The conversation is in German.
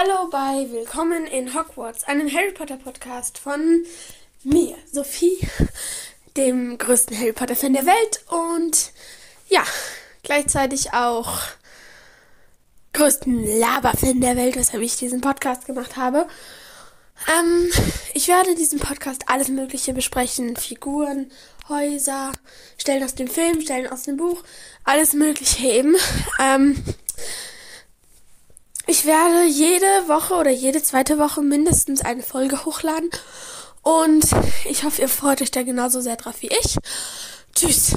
Hallo bei Willkommen in Hogwarts, einem Harry Potter Podcast von mir, Sophie, dem größten Harry Potter Fan der Welt und ja, gleichzeitig auch größten Laber-Fan der Welt, weshalb ich diesen Podcast gemacht habe. Ähm, ich werde in diesem Podcast alles Mögliche besprechen. Figuren, Häuser, Stellen aus dem Film, Stellen aus dem Buch, alles Mögliche eben. Ähm, ich werde jede Woche oder jede zweite Woche mindestens eine Folge hochladen. Und ich hoffe, ihr freut euch da genauso sehr drauf wie ich. Tschüss.